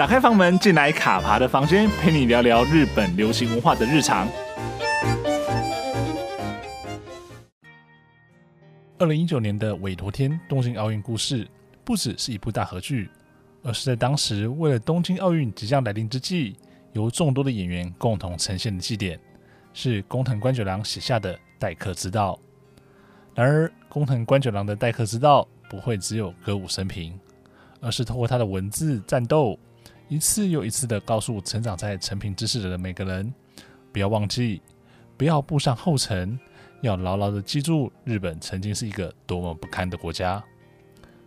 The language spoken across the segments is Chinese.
打开房门，进来卡爬的房间，陪你聊聊日本流行文化的日常。二零一九年的委托天东京奥运故事，不只是一部大合剧，而是在当时为了东京奥运即将来临之际，由众多的演员共同呈现的祭典，是宫藤官九郎写下的待客之道。然而，宫藤官九郎的待客之道不会只有歌舞升平，而是透过他的文字战斗。一次又一次地告诉成长在承平之世的每个人，不要忘记，不要步上后尘，要牢牢地记住日本曾经是一个多么不堪的国家。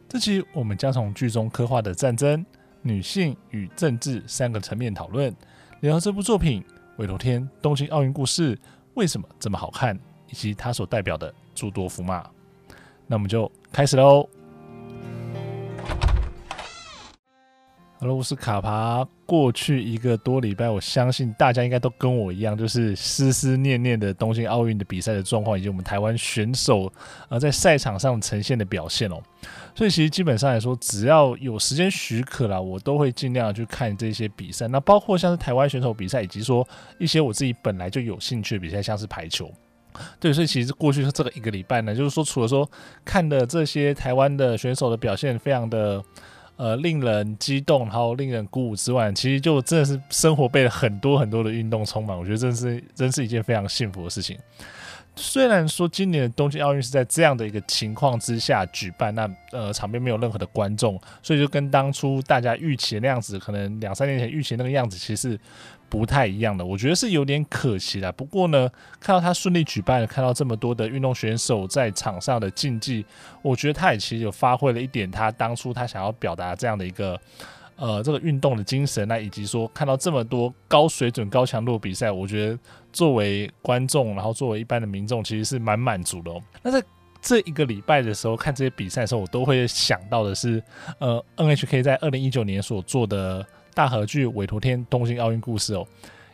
这期我们将从剧中刻画的战争、女性与政治三个层面讨论，聊聊这部作品《委托天东京奥运故事》为什么这么好看，以及它所代表的诸多福码。那我们就开始喽。俄罗斯卡爬。过去一个多礼拜，我相信大家应该都跟我一样，就是思思念念的东京奥运的比赛的状况，以及我们台湾选手呃在赛场上呈现的表现哦。所以其实基本上来说，只要有时间许可啦，我都会尽量去看这些比赛。那包括像是台湾选手比赛，以及说一些我自己本来就有兴趣的比赛，像是排球。对，所以其实过去这个一个礼拜呢，就是说除了说看的这些台湾的选手的表现，非常的。呃，令人激动，然后令人鼓舞之外，其实就真的是生活被很多很多的运动充满。我觉得真是真是一件非常幸福的事情。虽然说今年的东京奥运是在这样的一个情况之下举办，那呃场边没有任何的观众，所以就跟当初大家预期的那样子，可能两三年前预期那个样子，其实。不太一样的，我觉得是有点可惜啦。不过呢，看到他顺利举办，看到这么多的运动选手在场上的竞技，我觉得他也其实有发挥了一点他当初他想要表达这样的一个呃这个运动的精神，那以及说看到这么多高水准、高强度比赛，我觉得作为观众，然后作为一般的民众，其实是蛮满足的哦。那在这一个礼拜的时候看这些比赛的时候，我都会想到的是，呃，NHK 在二零一九年所做的。大河剧《委托天东京奥运故事》哦，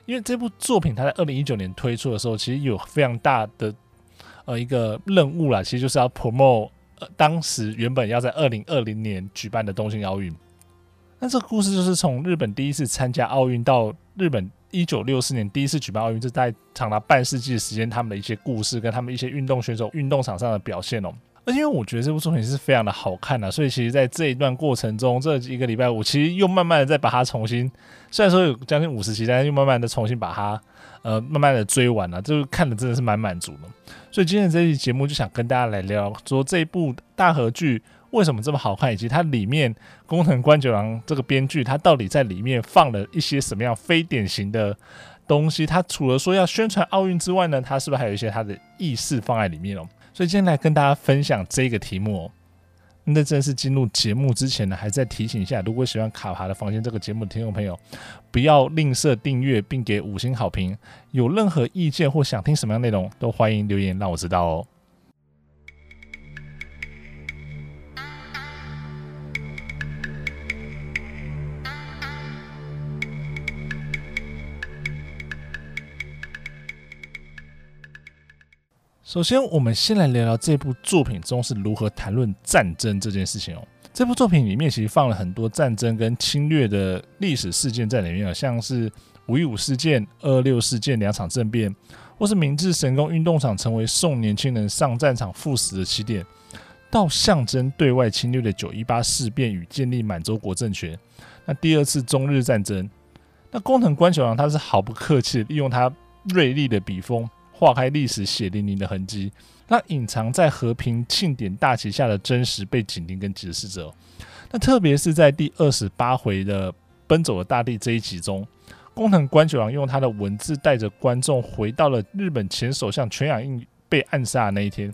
因为这部作品它在二零一九年推出的时候，其实有非常大的呃一个任务啦，其实就是要 promote 呃当时原本要在二零二零年举办的东京奥运。那这个故事就是从日本第一次参加奥运到日本一九六四年第一次举办奥运，这在长达半世纪的时间，他们的一些故事跟他们一些运动选手运动场上的表现哦。因为我觉得这部作品是非常的好看的，所以其实，在这一段过程中，这一个礼拜，我其实又慢慢的再把它重新，虽然说有将近五十集，但是又慢慢的重新把它，呃，慢慢的追完了，就是看的真的是蛮满足的。所以今天这期节目就想跟大家来聊，说这一部大河剧为什么这么好看，以及它里面宫藤官九郎这个编剧，他到底在里面放了一些什么样非典型的东西？他除了说要宣传奥运之外呢，他是不是还有一些他的意识放在里面哦？所以今天来跟大家分享这个题目哦。那正式进入节目之前呢，还在提醒一下，如果喜欢卡爬的房间这个节目的听众朋友，不要吝啬订阅并给五星好评。有任何意见或想听什么样内容，都欢迎留言让我知道哦。首先，我们先来聊聊这部作品中是如何谈论战争这件事情哦。这部作品里面其实放了很多战争跟侵略的历史事件在里面啊，像是五一五事件、二六事件两场政变，或是明治神宫运动场成为送年轻人上战场赴死的起点，到象征对外侵略的九一八事变与建立满洲国政权。那第二次中日战争，那宫藤官九郎他是毫不客气，利用他锐利的笔锋。划开历史血淋淋的痕迹，那隐藏在和平庆典大旗下的真实被紧盯跟解释者。那特别是在第二十八回的《奔走的大地》这一集中，工藤官九郎用他的文字带着观众回到了日本前首相全养义被暗杀的那一天，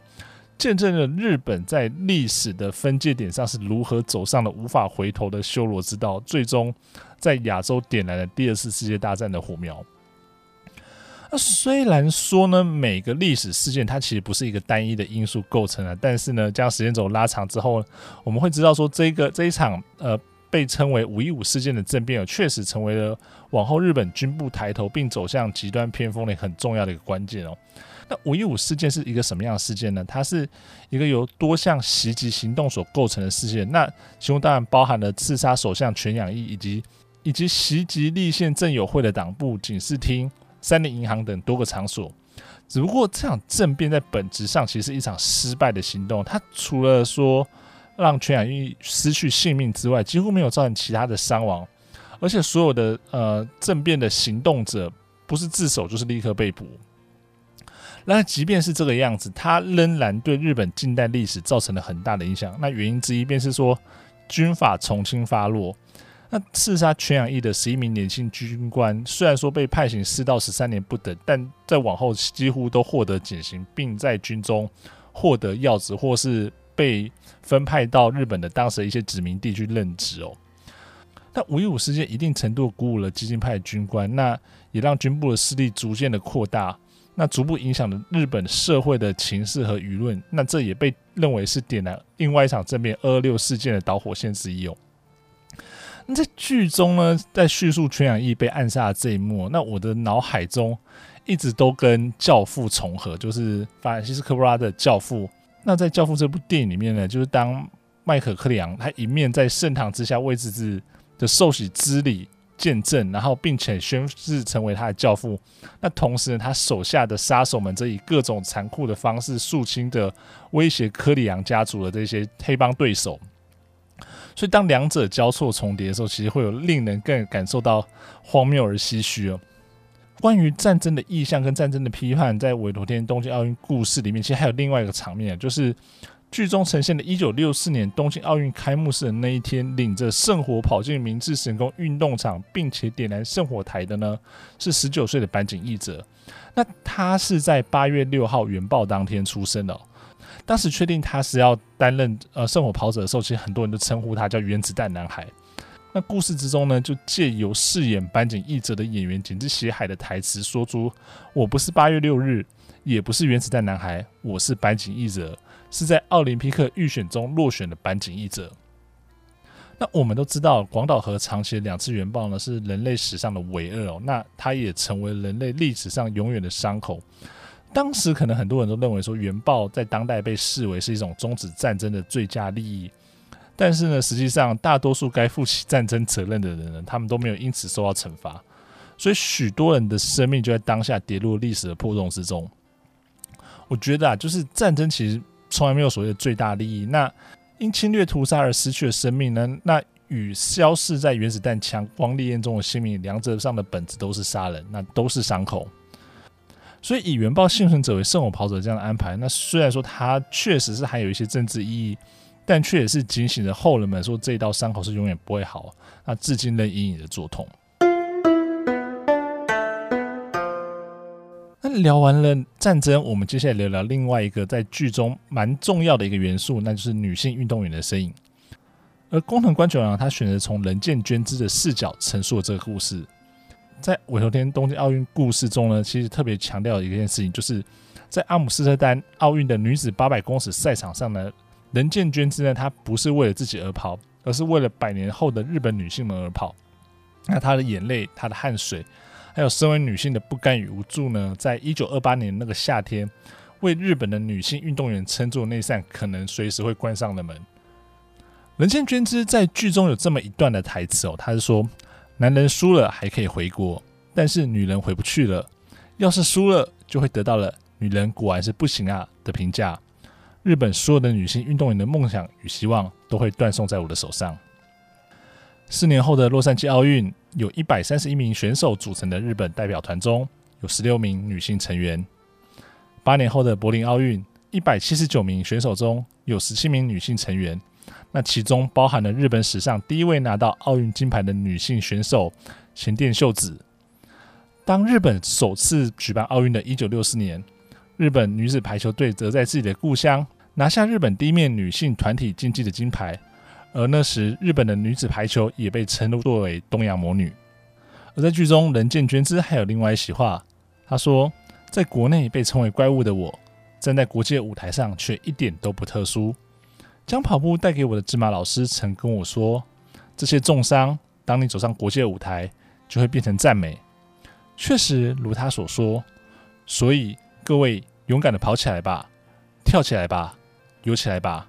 见证了日本在历史的分界点上是如何走上了无法回头的修罗之道，最终在亚洲点燃了第二次世界大战的火苗。虽然说呢，每个历史事件它其实不是一个单一的因素构成的，但是呢，将时间轴拉长之后，我们会知道说，这个这一场呃被称为五一五事件的政变，确实成为了往后日本军部抬头并走向极端偏锋的很重要的一个关键哦。那五一五事件是一个什么样的事件呢？它是一个由多项袭击行动所构成的事件，那其中当然包含了刺杀首相全养义以及。以及袭击立宪政友会的党部、警视厅、三菱银行等多个场所。只不过这场政变在本质上其实是一场失败的行动。它除了说让全亚裔失去性命之外，几乎没有造成其他的伤亡。而且所有的呃政变的行动者不是自首就是立刻被捕。那即便是这个样子，它仍然对日本近代历史造成了很大的影响。那原因之一便是说，军法从轻发落。那刺杀全养义的十一名年轻军官，虽然说被判刑四到十三年不等，但在往后几乎都获得减刑，并在军中获得要职，或是被分派到日本的当时的一些殖民地去任职哦。那五一五事件一定程度鼓舞了激进派军官，那也让军部的势力逐渐的扩大。那逐步影响了日本社会的情势和舆论，那这也被认为是点燃另外一场政变二二六事件的导火线之一哦。那在剧中呢，在叙述全养义被暗杀的这一幕，那我的脑海中一直都跟《教父》重合，就是法兰西斯科·布拉的《教父》。那在《教父》这部电影里面呢，就是当迈克·克里昂他一面在圣堂之下为自己的受洗之礼。见证，然后并且宣誓成为他的教父。那同时呢，他手下的杀手们则以各种残酷的方式肃清的威胁柯里昂家族的这些黑帮对手。所以，当两者交错重叠的时候，其实会有令人更感受到荒谬而唏嘘哦。关于战争的意象跟战争的批判，在委托天东京奥运故事里面，其实还有另外一个场面，就是。剧中呈现的1964年东京奥运开幕式的那一天，领着圣火跑进明治神宫运动场，并且点燃圣火台的呢，是19岁的坂井义哲。那他是在8月6号原爆当天出生的。当时确定他是要担任呃圣火跑者的时候，其实很多人都称呼他叫原子弹男孩。那故事之中呢，就借由饰演坂井义则的演员井之血海的台词，说出：“我不是八月六日，也不是原子弹男孩，我是坂井义则。”是在奥林匹克预选中落选的坂井义则。那我们都知道，广岛和长崎两次原爆呢，是人类史上的唯二哦。那它也成为人类历史上永远的伤口。当时可能很多人都认为说，原爆在当代被视为是一种终止战争的最佳利益。但是呢，实际上大多数该负起战争责任的人呢，他们都没有因此受到惩罚。所以许多人的生命就在当下跌入历史的破洞之中。我觉得啊，就是战争其实。从来没有所谓的最大利益。那因侵略屠杀而失去的生命呢？那与消逝在原子弹强光烈焰中的性命，两者上的本质都是杀人，那都是伤口。所以以原爆幸存者为圣火跑者这样的安排，那虽然说它确实是还有一些政治意义，但却也是警醒着后人们说，这一道伤口是永远不会好，那至今仍隐隐的作痛。那聊完了战争，我们接下来聊聊另外一个在剧中蛮重要的一个元素，那就是女性运动员的身影。而宫藤官九郎他选择从人见绢枝的视角陈述了这个故事。在尾头天东京奥运故事中呢，其实特别强调一件事情，就是在阿姆斯特丹奥运的女子八百公尺赛场上呢，人见娟之呢，她不是为了自己而跑，而是为了百年后的日本女性们而跑。那她的眼泪，她的汗水。还有身为女性的不甘与无助呢，在一九二八年那个夏天，为日本的女性运动员撑住那扇可能随时会关上的门。人见娟之在剧中有这么一段的台词哦，他是说：“男人输了还可以回国，但是女人回不去了。要是输了，就会得到了‘女人果然是不行啊’的评价。日本所有的女性运动员的梦想与希望都会断送在我的手上。”四年后的洛杉矶奥运，有一百三十一名选手组成的日本代表团中，有十六名女性成员。八年后的柏林奥运，一百七十九名选手中有十七名女性成员，那其中包含了日本史上第一位拿到奥运金牌的女性选手前田秀子。当日本首次举办奥运的一九六四年，日本女子排球队则在自己的故乡拿下日本第一面女性团体竞技的金牌。而那时，日本的女子排球也被称作为“东洋魔女”。而在剧中，人见绢枝还有另外一席话，她说：“在国内被称为怪物的我，站在国际舞台上却一点都不特殊。将跑步带给我的芝麻老师曾跟我说，这些重伤，当你走上国际舞台，就会变成赞美。确实如他所说，所以各位勇敢的跑起来吧，跳起来吧，游起来吧。”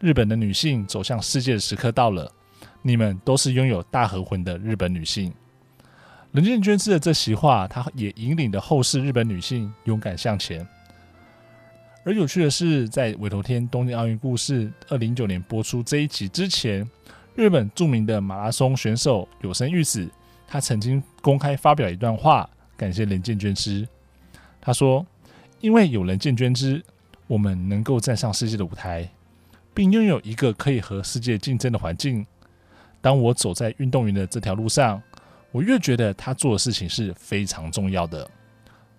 日本的女性走向世界的时刻到了，你们都是拥有大和魂的日本女性。人见绢枝的这席话，她也引领了后世日本女性勇敢向前。而有趣的是，在委托天东京奥运故事二零一九年播出这一集之前，日本著名的马拉松选手有生裕子，他曾经公开发表一段话，感谢人见捐之。他说：“因为有人见捐之，我们能够站上世界的舞台，并拥有一个可以和世界竞争的环境。当我走在运动员的这条路上。”我越觉得他做的事情是非常重要的。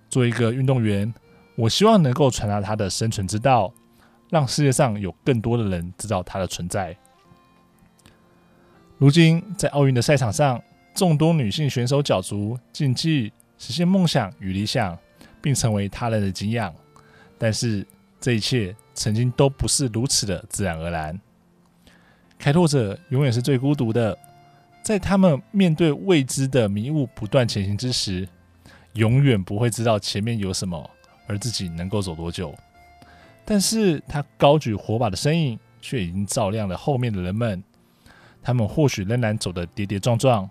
作为一个运动员，我希望能够传达他的生存之道，让世界上有更多的人知道他的存在。如今，在奥运的赛场上，众多女性选手角逐竞技，实现梦想与理想，并成为他人的敬仰。但是，这一切曾经都不是如此的自然而然。开拓者永远是最孤独的。在他们面对未知的迷雾不断前行之时，永远不会知道前面有什么，而自己能够走多久。但是他高举火把的身影，却已经照亮了后面的人们。他们或许仍然走得跌跌撞撞，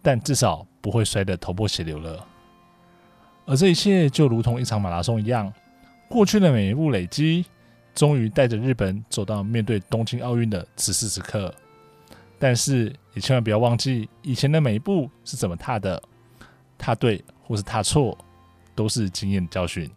但至少不会摔得头破血流了。而这一切就如同一场马拉松一样，过去的每一步累积，终于带着日本走到面对东京奥运的此时此刻。但是也千万不要忘记，以前的每一步是怎么踏的，踏对或是踏错，都是经验教训。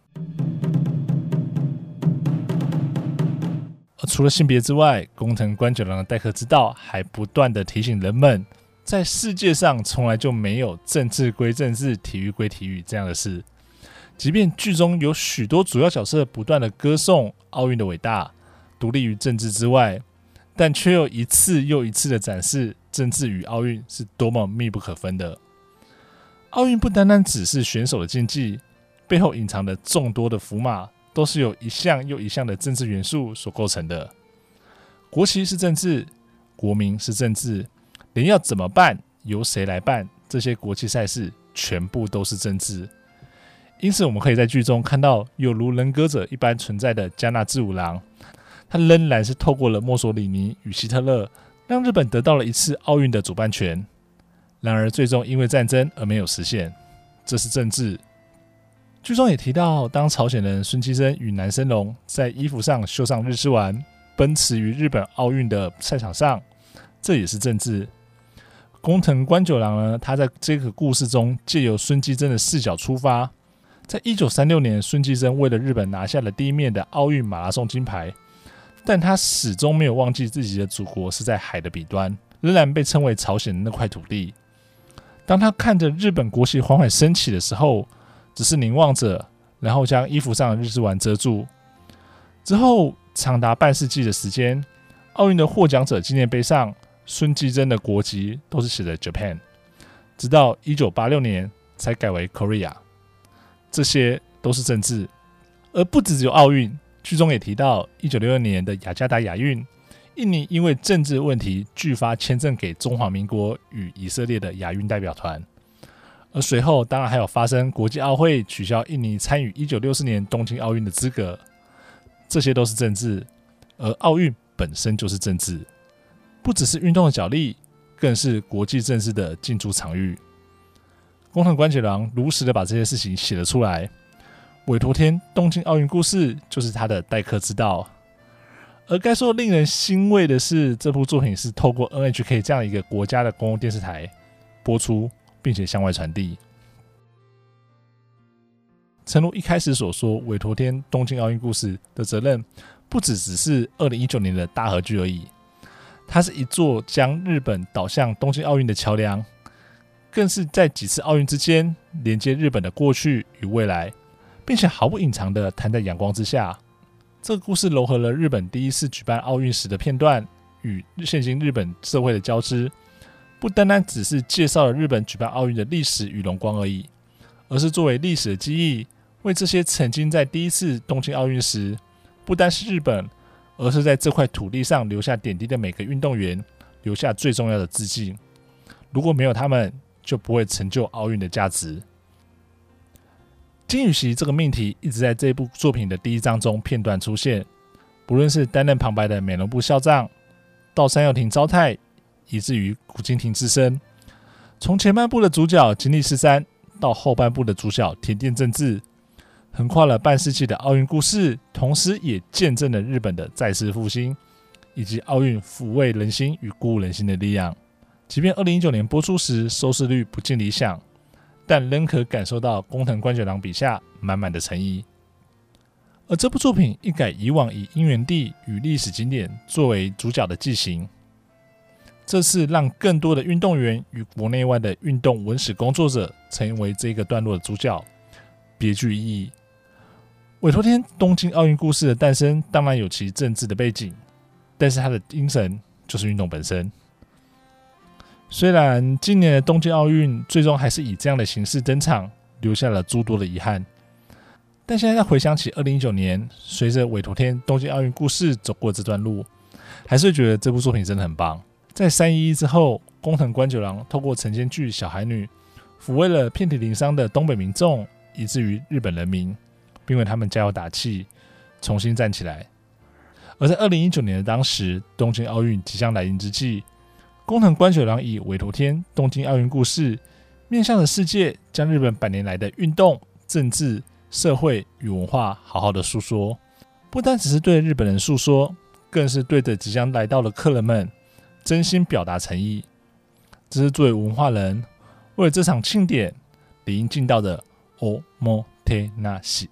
除了性别之外，宫藤官九郎的待客之道还不断地提醒人们，在世界上从来就没有政治归政治、体育归体育这样的事。即便剧中有许多主要角色不断地歌颂奥运的伟大，独立于政治之外。但却又一次又一次的展示政治与奥运是多么密不可分的。奥运不单单只是选手的竞技，背后隐藏的众多的符码，都是由一项又一项的政治元素所构成的。国旗是政治，国民是政治，连要怎么办、由谁来办这些国际赛事，全部都是政治。因此，我们可以在剧中看到有如人格者一般存在的加纳志五郎。他仍然是透过了墨索里尼与希特勒，让日本得到了一次奥运的主办权。然而，最终因为战争而没有实现，这是政治。剧中也提到，当朝鲜人孙姬珍与南生龙在衣服上绣上日之丸，奔驰于日本奥运的赛场上，这也是政治。宫藤官九郎呢，他在这个故事中借由孙姬珍的视角出发，在一九三六年，孙姬珍为了日本拿下了第一面的奥运马拉松金牌。但他始终没有忘记自己的祖国是在海的彼端，仍然被称为朝鲜的那块土地。当他看着日本国旗缓缓升起的时候，只是凝望着，然后将衣服上的日之丸遮住。之后长达半世纪的时间，奥运的获奖者纪念碑上，孙继珍的国籍都是写的 Japan，直到一九八六年才改为 Korea。这些都是政治，而不只有奥运。剧中也提到，一九六二年的雅加达亚运，印尼因为政治问题拒发签证给中华民国与以色列的亚运代表团，而随后当然还有发生国际奥会取消印尼参与一九六四年东京奥运的资格，这些都是政治，而奥运本身就是政治，不只是运动的角力，更是国际政治的竞逐场域。工藤官九郎如实的把这些事情写了出来。委托天东京奥运故事就是他的待客之道，而该说令人欣慰的是，这部作品是透过 NHK 这样一个国家的公共电视台播出，并且向外传递。诚如一开始所说，委托天东京奥运故事的责任不只只是二零一九年的大合剧而已，它是一座将日本导向东京奥运的桥梁，更是在几次奥运之间连接日本的过去与未来。并且毫不隐藏地摊在阳光之下。这个故事糅合了日本第一次举办奥运时的片段与现今日本社会的交织，不单单只是介绍了日本举办奥运的历史与荣光而已，而是作为历史的记忆，为这些曾经在第一次东京奥运时，不单是日本，而是在这块土地上留下点滴的每个运动员，留下最重要的致敬。如果没有他们，就不会成就奥运的价值。金宇熙这个命题一直在这部作品的第一章中片段出现，不论是担任旁白的美容部校长，到山由廷昭太，以至于古津亭之声。从前半部的主角金立十三，到后半部的主角田畑正治，横跨了半世纪的奥运故事，同时也见证了日本的再次复兴，以及奥运抚慰人心与鼓舞人心的力量。即便二零一九年播出时收视率不尽理想，但仍可感受到工藤官九郎笔下满满的诚意。而这部作品一改以往以因缘地与历史景点作为主角的剂型，这次让更多的运动员与国内外的运动文史工作者成为这个段落的主角，别具意义。委托天东京奥运故事的诞生当然有其政治的背景，但是它的精神就是运动本身。虽然今年的东京奥运最终还是以这样的形式登场，留下了诸多的遗憾。但现在再回想起二零一九年，随着委托天东京奥运故事走过这段路，还是觉得这部作品真的很棒。在三一一之后，工藤官九郎透过成间剧《小孩女》，抚慰了遍体鳞伤的东北民众，以至于日本人民，并为他们加油打气，重新站起来。而在二零一九年的当时，东京奥运即将来临之际，工藤官九郎以委托天东京奥运故事，面向着世界，将日本百年来的运动、政治。社会与文化好好的诉说，不单只是对日本人诉说，更是对着即将来到的客人们真心表达诚意。这是作为文化人为了这场庆典理应尽到的おもてなし。